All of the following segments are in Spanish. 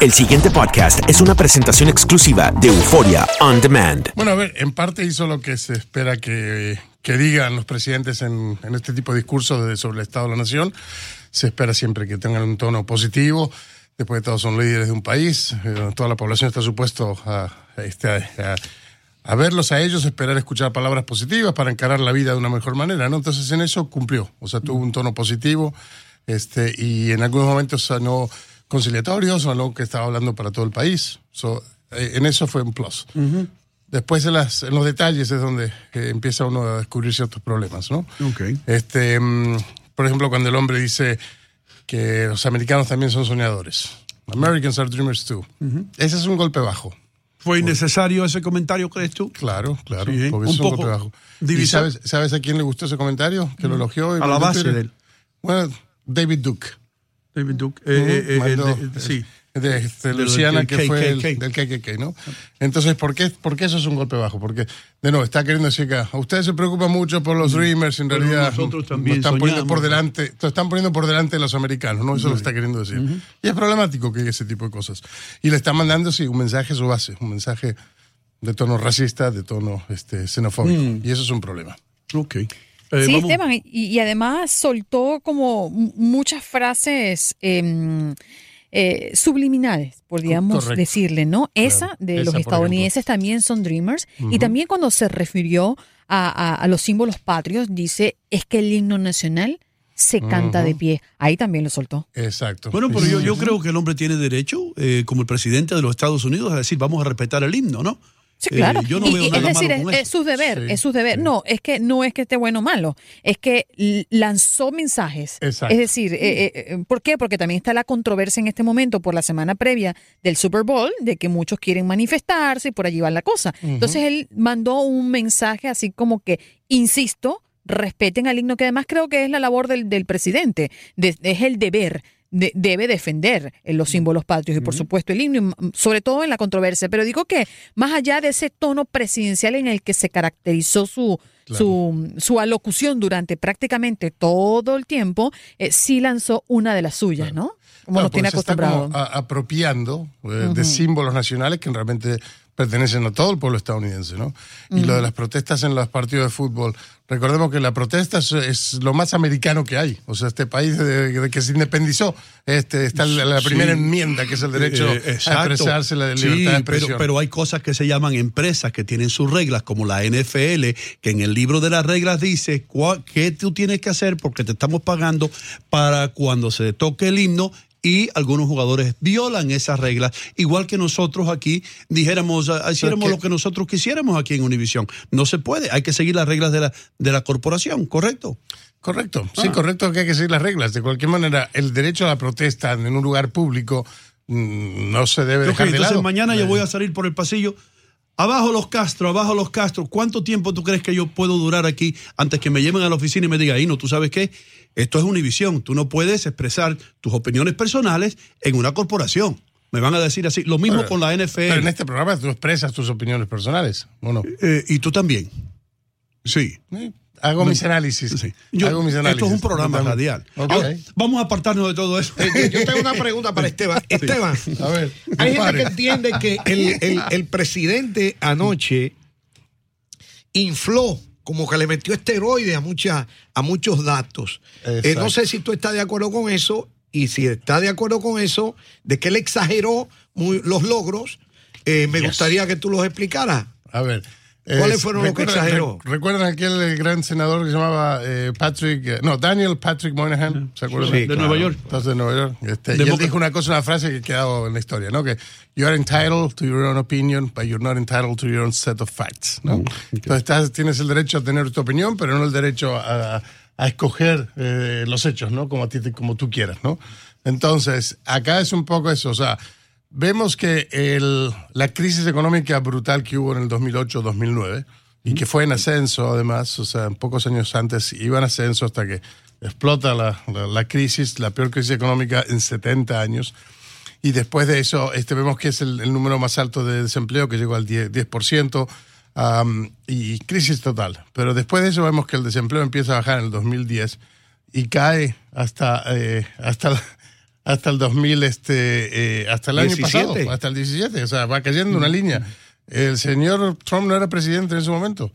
El siguiente podcast es una presentación exclusiva de Euforia On Demand. Bueno, a ver, en parte hizo lo que se espera que, que digan los presidentes en, en este tipo de discursos sobre el Estado de la Nación. Se espera siempre que tengan un tono positivo. Después de todo son líderes de un país. eh, toda la población está supuesto a, a este, a- a verlos a ellos, esperar escuchar palabras positivas para encarar la vida de una mejor manera, ¿no? Entonces en eso cumplió, o sea, tuvo un tono positivo, este, y en algunos momentos sonó conciliatorio, sonó que estaba hablando para todo el país. So, eh, en eso fue un plus. Después en, las, en los detalles es donde eh, empieza uno a descubrir ciertos problemas, ¿no? Ok. Este, mm, por ejemplo, cuando el hombre dice que los americanos también son soñadores. Americans are dreamers too. Ese es un golpe bajo. ¿Fue innecesario ese comentario, crees tú? Claro, claro. Sí, porque un es un poco golpe bajo. ¿Y sabes, sabes a quién le gustó ese comentario? Que lo elogió. A la base de él. Bueno, David Duke. David Duke. eh, eh, eh, el sí. de, este, Luciana, que fue el, del KKK, ¿no? Entonces, ¿por qué, ¿por qué eso es un golpe bajo? Porque, de nuevo, está queriendo decir que a ustedes se preocupan mucho por los Dreamers, en. Pero realidad nosotros nos también están poniendo por delante, nos están poniendo por delante de los americanos, ¿no? Eso lo está queriendo decir. Y es problemático que diga ese tipo de cosas. Y le está mandando, sí, un mensaje a su base, un mensaje de tono racista, de tono este, xenofóbico. Mm. Y eso es un problema. Ok. Eh, sí, vamos- Esteban, y, y además soltó como muchas frases em, eh, subliminales, podríamos Correcto. decirle, ¿no? Esa de Esa, los estadounidenses también son dreamers. Y también cuando se refirió a, a- a los símbolos patrios, dice, es que el himno nacional se canta de pie. Ahí también lo soltó. Exacto. Bueno, pero yo creo que el hombre tiene derecho, eh, como el presidente de los Estados Unidos, a decir, vamos a respetar el himno, ¿no? Sí, Eh, claro. yo no Y- veo y nada es decir, malo es, su deber, Sí, es su deber. sí. No, es que no es que esté bueno o malo, es que lanzó mensajes. Exacto. Es decir, eh, eh, eh, ¿por qué? Porque también está la controversia en este momento por la semana previa del Super Bowl, de que muchos quieren manifestarse y por allí va la cosa. Entonces él mandó un mensaje así como que, insisto, respeten al himno, que además creo que es la labor del, del presidente, de- es el deber. De- debe defender eh, los símbolos patrios y por supuesto el himno, y m- sobre todo en la controversia. Pero digo que más allá de ese tono presidencial en el que se caracterizó su, su, su alocución durante prácticamente todo el tiempo, eh, sí lanzó una de las suyas, ¿no? Como Claro, nos tiene porque se está acostumbrado. como a- apropiando eh, de símbolos nacionales que realmente pertenecen a todo el pueblo estadounidense, ¿no? Y lo de las protestas en los partidos de fútbol. Recordemos que la protesta es, es lo más americano que hay. O sea, este país de, de que se independizó, este, está la, la primera Sí. enmienda, que es el derecho Eh, a exacto. expresarse, la Sí, libertad de pero, expresión. pero hay cosas que se llaman empresas que tienen sus reglas, como la NFL, que en el libro de las reglas dice cua- qué tú tienes que hacer porque te estamos pagando para cuando se toque el himno y algunos jugadores violan esas reglas, igual que nosotros aquí dijéramos, ah, hiciéramos que- lo que nosotros quisiéramos aquí en Univision. No se puede, hay que seguir las reglas de la, de la corporación, ¿correcto? Correcto, Ah. sí, correcto que hay que seguir las reglas. De cualquier manera, el derecho a la protesta en un lugar público mm, no se debe Ok, dejar de entonces lado. mañana yo Eh, voy a salir por el pasillo. Abajo los Castro, abajo los Castro. ¿Cuánto tiempo tú crees que yo puedo durar aquí antes que me lleven a la oficina y me digan, no, tú sabes qué? Esto es Univisión. Tú no puedes expresar tus opiniones personales en una corporación. Me van a decir así. Lo mismo Pero- con la Pero NFL. en este programa tú expresas tus opiniones personales, ¿o no? Eh, y tú también. Sí. Sí. Hago mis análisis. sí. Yo- Hago mis análisis. esto es un programa radial. vamos a apartarnos de todo eso. Eh, Yo tengo una pregunta para Esteban. Esteban, A ver, hay gente que entiende que el, el- el presidente anoche infló, como que le metió esteroides a, muchas a muchos datos. Eh, no sé si tú estás de acuerdo con eso y si está de acuerdo con eso, de que él exageró muy- los logros, eh, me gustaría que tú los explicaras. A ver. ¿Cuáles fueron los que recuerdan- exageró? re- ¿Recuerdan aquel gran senador que se llamaba eh, Patrick, eh, no, Daniel Patrick Moynihan? ¿Se acuerdan? Sí, de claro. Nueva York. Entonces, de Nueva York. Este, y él dijo una cosa, una frase que ha quedado en la historia, ¿no? Que you are entitled to your own opinion, but you're not entitled to your own set of facts, ¿no? Entonces, estás- tienes el derecho a tener tu opinión, pero no el derecho a, a escoger eh, los hechos, ¿no? Como, a ti, te- como tú quieras, ¿no? Entonces, acá es un poco eso, o sea, vemos que el, la crisis económica brutal que hubo en el 2008-2009, y que fue en ascenso además, o sea, pocos años antes iba en ascenso hasta que explota la, la- la crisis, la peor crisis económica en 70 años. Y después de eso, este, vemos que es el, el número más alto de desempleo, que llegó al 10%, 10% am, y crisis total. Pero después de eso vemos que el desempleo empieza a bajar en el 2010 y cae hasta, eh, hasta, la- hasta el 2000, este, eh, hasta el año 17. pasado, hasta el 17. O sea, va cayendo una línea. El señor Trump no era presidente en ese momento.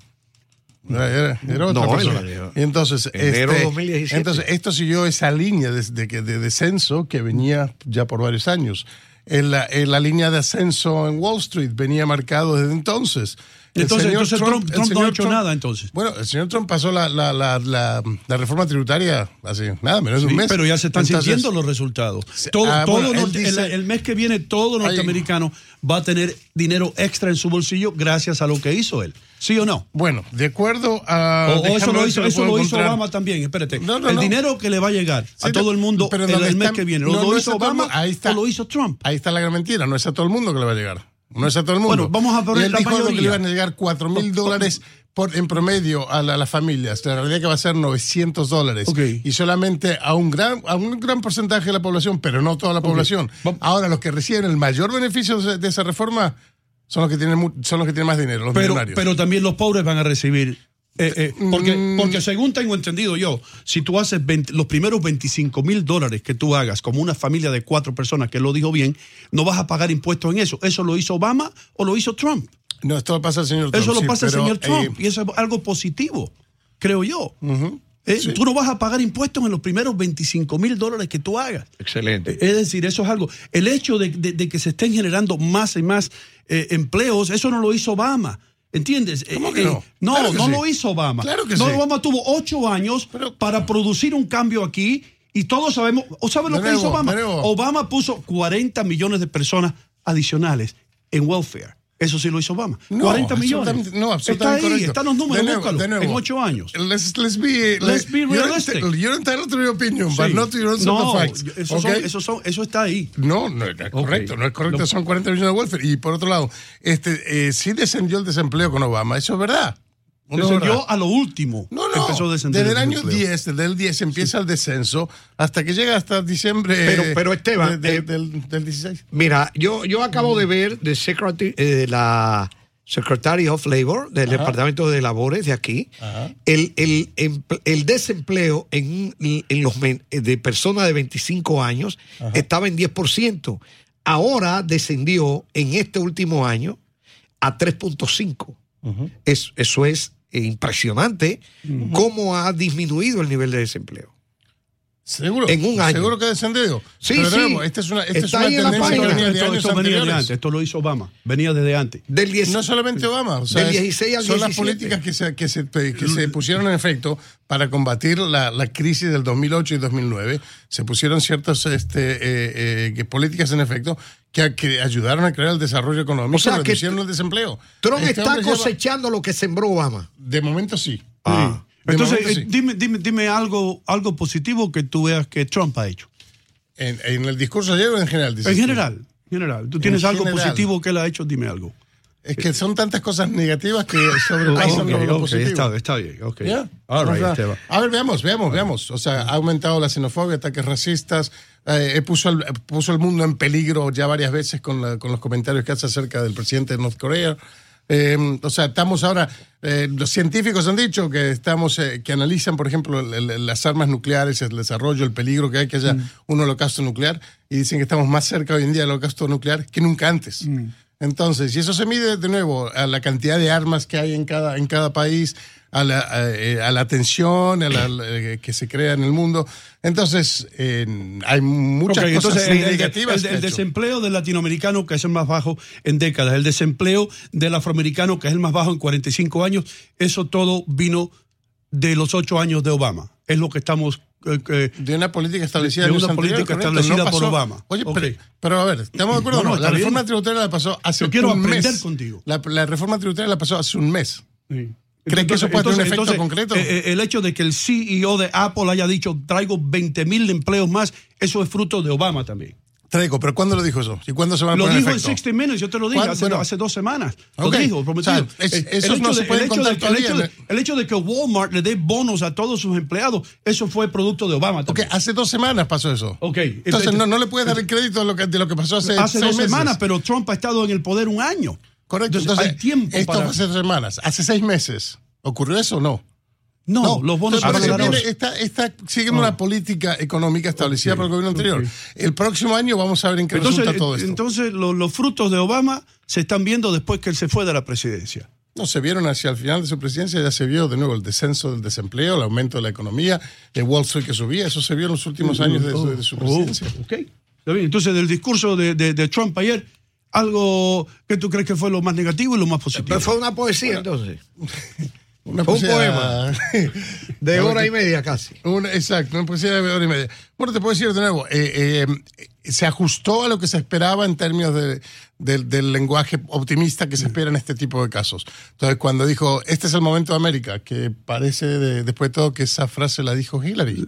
Era, era- otra No, persona. era- Y entonces, Enero este, 2017. entonces, esto siguió esa línea de, de, de descenso que venía ya por varios años. En la, en la línea de ascenso en Wall Street venía marcado desde entonces. Entonces, entonces Trump, Trump no ha hecho Trump- nada entonces. Bueno, el señor Trump pasó la, la, la, la, la reforma tributaria hace nada, menos de Sí, un mes. pero ya se están Entonces, sintiendo los resultados. Todo, ah, todo bueno, él norte- dice- el, el mes que viene, todo norteamericano va a tener dinero extra en su bolsillo gracias a lo que hizo él. ¿Sí o no? Bueno, de acuerdo a. O- eso lo hizo, eso puedo lo hizo encontrar. Obama también, espérate. No, no, el no. dinero que le va a llegar a todo el mundo el, el mes que viene, ¿lo, hizo Obama ahí está. o lo hizo Trump? Ahí está la gran mentira, no es a todo el mundo que le va a llegar. No es a todo el mundo. Bueno, vamos a poner Y él la dijo que mayoría. le iban a llegar 4 mil dólares por, en promedio a, la- a las familias. La realidad que va a ser 900 dólares. Y solamente a un gran a un gran porcentaje de la población, pero no toda la población. Ahora, los que reciben el mayor beneficio de esa reforma son los que tienen, son los que tienen más dinero, los Pero, millonarios. pero también los pobres van a recibir. Eh, eh, porque, Mm. porque según tengo entendido yo, si tú haces 20 los primeros 25 mil dólares que tú hagas como una familia de cuatro personas, que lo dijo bien, no vas a pagar impuestos en eso. ¿Eso lo hizo Obama o lo hizo Trump? no, esto lo pasa al señor Trump. Eso lo sí, pasa el señor Trump. eh, y eso es algo positivo, creo yo. Eh, sí. Tú no vas a pagar impuestos en los primeros 25 mil dólares que tú hagas. Excelente. Es decir, eso es algo. El hecho de, de- de que se estén generando más y más eh, empleos, eso no lo hizo Obama. ¿Entiendes? ¿Cómo Eh, que eh, no? no, Claro que no sí. lo hizo Obama. Claro que no, sí. Obama tuvo ocho años Pero- para producir un cambio aquí y todos sabemos. ¿O saben lo que hizo Obama? Obama puso 40 millones de personas adicionales en welfare. Eso sí lo hizo Obama. No, 40 millones. absolutamente- No, Está absolutamente ahí, correcto. están los números, De nuevo, búscalo, de nuevo. en ocho años. Let's, let's be, Let's be you're realistic. You're entitled to your opinion, but Sí. not to your no, of facts. Eso, ¿ok? son- eso, son- eso está ahí. No, no es correcto, no es correcto, son 40 millones de welfare. Y por otro lado, este, eh, sí descendió el desempleo con Obama, eso es verdad. Descendió a lo último. No, no, Empezó a descender desde el año desempleo. 10, desde el 10 empieza el descenso hasta que llega hasta diciembre Pero- eh, pero, Esteban, de- de- eh, del, del 16. Mira, yo, yo acabo de ver de secretary, eh, la Secretary of Labor del Departamento de Labores de aquí, el, el, empl- el desempleo en, en los men- de personas de 25 años estaba en 10%. Ahora descendió en este último año a 3.5. Es- eso es eh, impresionante cómo ha disminuido el nivel de desempleo. Seguro. en un año. Seguro que ha descendido. Sí, Pero sí. nuevo, esta es una, esta es una ahí en la tendencia que página. venía de Esto, años esto venía de antes, esto lo hizo Obama, venía desde antes. Del 10 No solamente Obama, o sea, Del es- 16 al son las 17. políticas que se, que se, que se pusieron en efecto para combatir la, la crisis del 2008 y 2009. Se pusieron ciertas este, eh, eh, que- políticas en efecto que, que ayudaron a crear el desarrollo económico O sea, que reducieron el desempleo. Trump Este está hombre lleva- cosechando lo que sembró Obama. de momento sí. Ah. De Entonces, momento eh, sí. dime, dime, dime algo, algo positivo que tú veas que Trump ha hecho. En, en el discurso ayer o en general. dices En general, en general. Tú tienes algo general. positivo que él ha hecho, dime algo. Es que son tantas cosas negativas que sobrepasan Ok, lo, lo positivo. está, está bien, ok. Ya. All right, O sea, a ver, veamos, veamos, veamos. O sea, ha aumentado la xenofobia, ataques racistas, eh, puso, el, puso el mundo en peligro ya varias veces con, la- con los comentarios que hace acerca del presidente de North Korea. Eh, o sea, estamos ahora, eh, los científicos han dicho que estamos, eh, que analizan, por ejemplo, el- el- las armas nucleares, el desarrollo, el peligro que hay que haya un holocausto nuclear, y dicen que estamos más cerca hoy en día del holocausto nuclear que nunca antes. Entonces, y eso se mide de nuevo a la cantidad de armas que hay en cada, en cada país, a la, a, eh, a la tensión a la, eh, que se crea en el mundo. Entonces, eh, hay muchas Ok, cosas entonces, el, desempleo del latinoamericano, que es el más bajo en décadas, el desempleo del afroamericano, que es el más bajo en 45 años, eso todo vino de los ocho años de Obama. Es lo que estamos... eh, de una política establecida De una anteriores, política correcto, establecida no por Obama. Oye, Ok. pero, pero a ver, ¿estamos de acuerdo? No, no, la reforma bien. tributaria la pasó hace Yo quiero un aprender mes. contigo. La, la reforma tributaria la pasó hace un mes. sí. ¿Cree que eso puede tener un efecto concreto? eh, eh, el hecho de que el CEO de Apple haya dicho traigo 20 mil empleos más, eso es fruto de Obama también. Traigo, pero ¿cuándo lo dijo eso? ¿Y cuándo se va a Lo poner dijo en efecto? 60 Minutes, yo te lo dije hace, Bueno. hace dos semanas. Lo dijo, prometido. O sea, es- esos no hecho se de- pueden el hecho de- el hecho todavía, de- el hecho de que Walmart le dé bonos a todos sus empleados, eso fue producto de Obama Ok, también. hace dos semanas pasó eso. Ok, Entonces no, no le puedes dar el crédito de lo que, de lo que pasó hace, hace seis dos meses. semanas, pero Trump ha estado en el poder un año. Correcto. Entonces, Entonces, hay tiempo esto para... hace dos semanas. Hace seis meses. ¿Ocurrió eso o no? No, los bonos viene- está, está siguiendo una política económica establecida por el gobierno anterior. El próximo año vamos a ver en qué Entonces, resulta todo esto. entonces lo- los frutos de Obama se están viendo después que él se fue de la presidencia. No, se vieron hacia el final de su presidencia, ya se vio de nuevo el descenso del desempleo, el aumento de la economía, el Wall Street que subía, eso se vio en los últimos años de, su- de su presidencia. Oh, ok. Está bien. Entonces, del discurso de, de- de Trump ayer, algo que tú crees que fue lo más negativo y lo más positivo. Pero fue una poesía entonces. Una un poesía- De hora y media casi. Una- exacto, una poesía de hora y media. Bueno, te puedo decir de nuevo, eh, eh, se ajustó a lo que se esperaba en términos de- del- del lenguaje optimista que se espera en este tipo de casos. Entonces, cuando dijo, este es el momento de América, que parece, de- después de todo, que esa frase la dijo Hillary.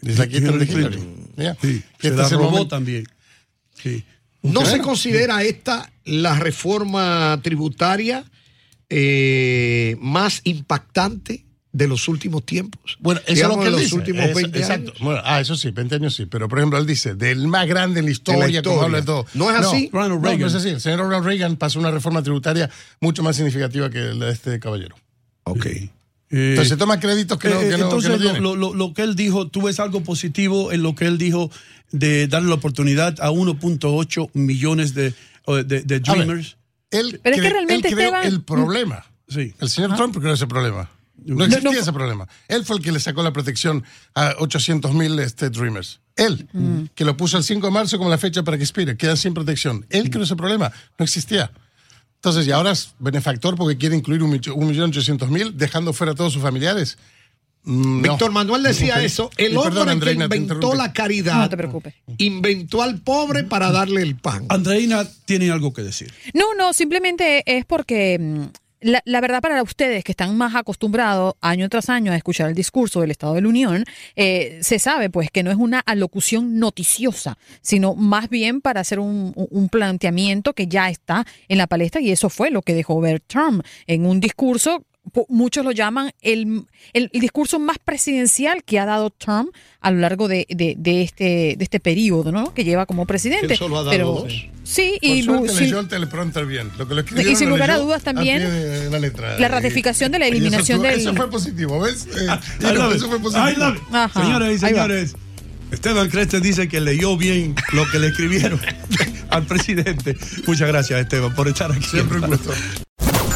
Dice aquí está el de Hillary. Ya. Sí, Que se este la es el robó momento- también. Sí. ¿No se considera esta la reforma tributaria eh, más impactante de los últimos tiempos? Bueno, eso Digamos, es lo que él los dice. últimos Eso- 20 exacto. años. Bueno, ah, eso sí, 20 años sí. Pero, por ejemplo, él dice, del más grande en la historia, historia. como habla de todo. ¿No es así? Ronald no, Reagan. no es así. El señor Ronald Reagan pasó una reforma tributaria mucho más significativa que la de este caballero. Ok. Eh, Entonces se toma créditos que no, eh, no- entonces, que no lo, lo- lo- que él dijo, ¿tú ves algo positivo en lo que él dijo de darle la oportunidad a 1.8 millones de, o de, de A ver, Dreamers? Él, Pero es que realmente, él creó Esteban- el problema. Sí. El señor Trump creó ese problema. No existía ese problema. Él fue el que le sacó la protección a 800 mil este, Dreamers. Él, que lo puso el 5 de marzo como la fecha para que expire, queda sin protección. Él creó ese problema. No existía. Entonces, y ahora es benefactor porque quiere incluir un millo- un millón ochocientos mil, dejando fuera a todos sus familiares. Mm, no. Víctor Manuel decía eso. El Y hombre perdón, que Andreina, inventó la caridad. No te preocupes. Inventó al pobre para darle el pan. Andreina tiene algo que decir. No, no, simplemente es porque mm, la, la verdad para ustedes que están más acostumbrados año tras año a escuchar el discurso del Estado de la Unión, eh, se sabe pues que no es una alocución noticiosa, sino más bien para hacer un, un planteamiento que ya está en la palestra y eso fue lo que dejó ver Trump en un discurso. Muchos lo llaman el, el- el discurso más presidencial que ha dado Trump a lo largo de, de- de este, de este periodo ¿no? que lleva como presidente. Él solo ha dado Pero, dos. Sí, Por y, suerte leyó el teleprompter bien. Lo que lo escribieron Y sin lugar a dudas también, la, letra. la ratificación de la eso eliminación estuvo- del- Eso fue positivo, ¿ves? Eh, no, eso it. fue positivo. Señoras y señores, Esteban Creste dice que leyó bien lo que le escribieron al presidente. Muchas gracias, Esteban, por estar aquí. Siempre un gusto.